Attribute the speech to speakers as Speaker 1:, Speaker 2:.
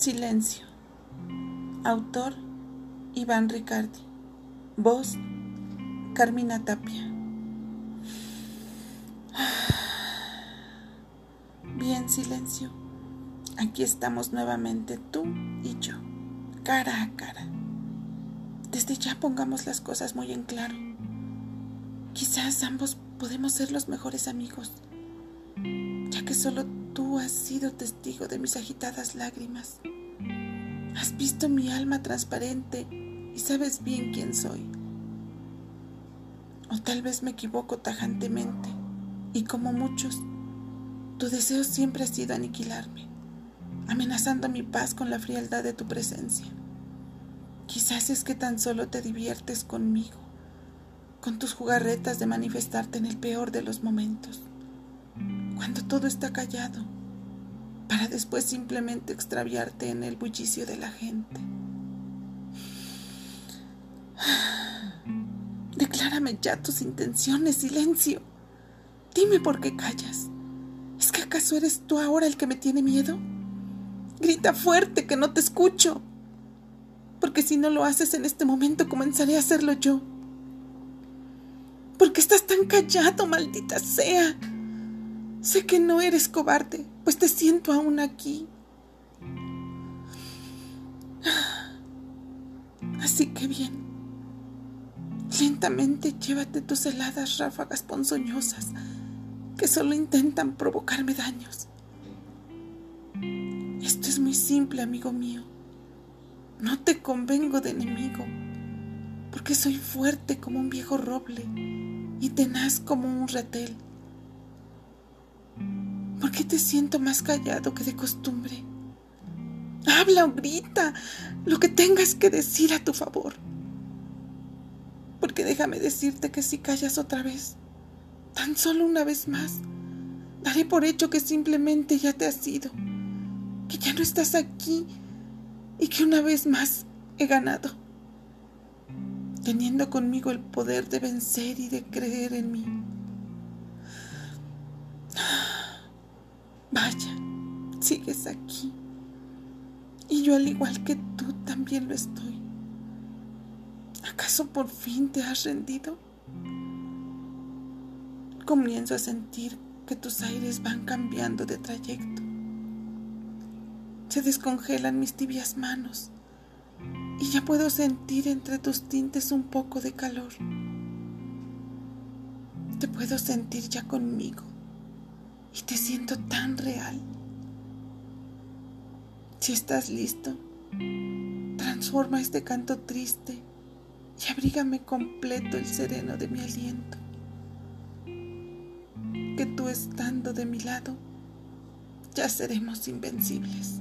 Speaker 1: Silencio. Autor Iván Ricardi. Voz Carmina Tapia. Bien, silencio. Aquí estamos nuevamente tú y yo, cara a cara. Desde ya pongamos las cosas muy en claro. Quizás ambos podemos ser los mejores amigos, ya que solo tú has sido testigo de mis agitadas lágrimas. Has visto mi alma transparente y sabes bien quién soy. O tal vez me equivoco tajantemente y como muchos, tu deseo siempre ha sido aniquilarme, amenazando mi paz con la frialdad de tu presencia. Quizás es que tan solo te diviertes conmigo, con tus jugarretas de manifestarte en el peor de los momentos, cuando todo está callado, para después simplemente extraviarte en el bullicio de la gente. Declárame ya tus intenciones, silencio. Dime por qué callas. ¿Es que acaso eres tú ahora el que me tiene miedo? Grita fuerte que no te escucho porque si no lo haces en este momento comenzaré a hacerlo yo. ¿Por qué estás tan callado, maldita sea? Sé que no eres cobarde, pues te siento aún aquí. Así que bien, lentamente llévate tus heladas ráfagas ponzoñosas que solo intentan provocarme daños. Esto es muy simple, amigo mío. No te convengo de enemigo, porque soy fuerte como un viejo roble y tenaz como un retel. ¿Por qué te siento más callado que de costumbre? Habla o grita lo que tengas que decir a tu favor. Porque déjame decirte que si callas otra vez, tan solo una vez más, daré por hecho que simplemente ya te has ido, que ya no estás aquí y que una vez más he ganado, teniendo conmigo el poder de vencer y de creer en mí. Vaya, sigues aquí. Y yo al igual que tú también lo estoy. ¿Acaso por fin te has rendido? Comienzo a sentir que tus aires van cambiando de trayecto se descongelan mis tibias manos y ya puedo sentir entre tus tintes un poco de calor. Te puedo sentir ya conmigo y te siento tan real. Si estás listo, transforma este canto triste y abrígame completo el sereno de mi aliento. Que tú estando de mi lado, ya seremos invencibles.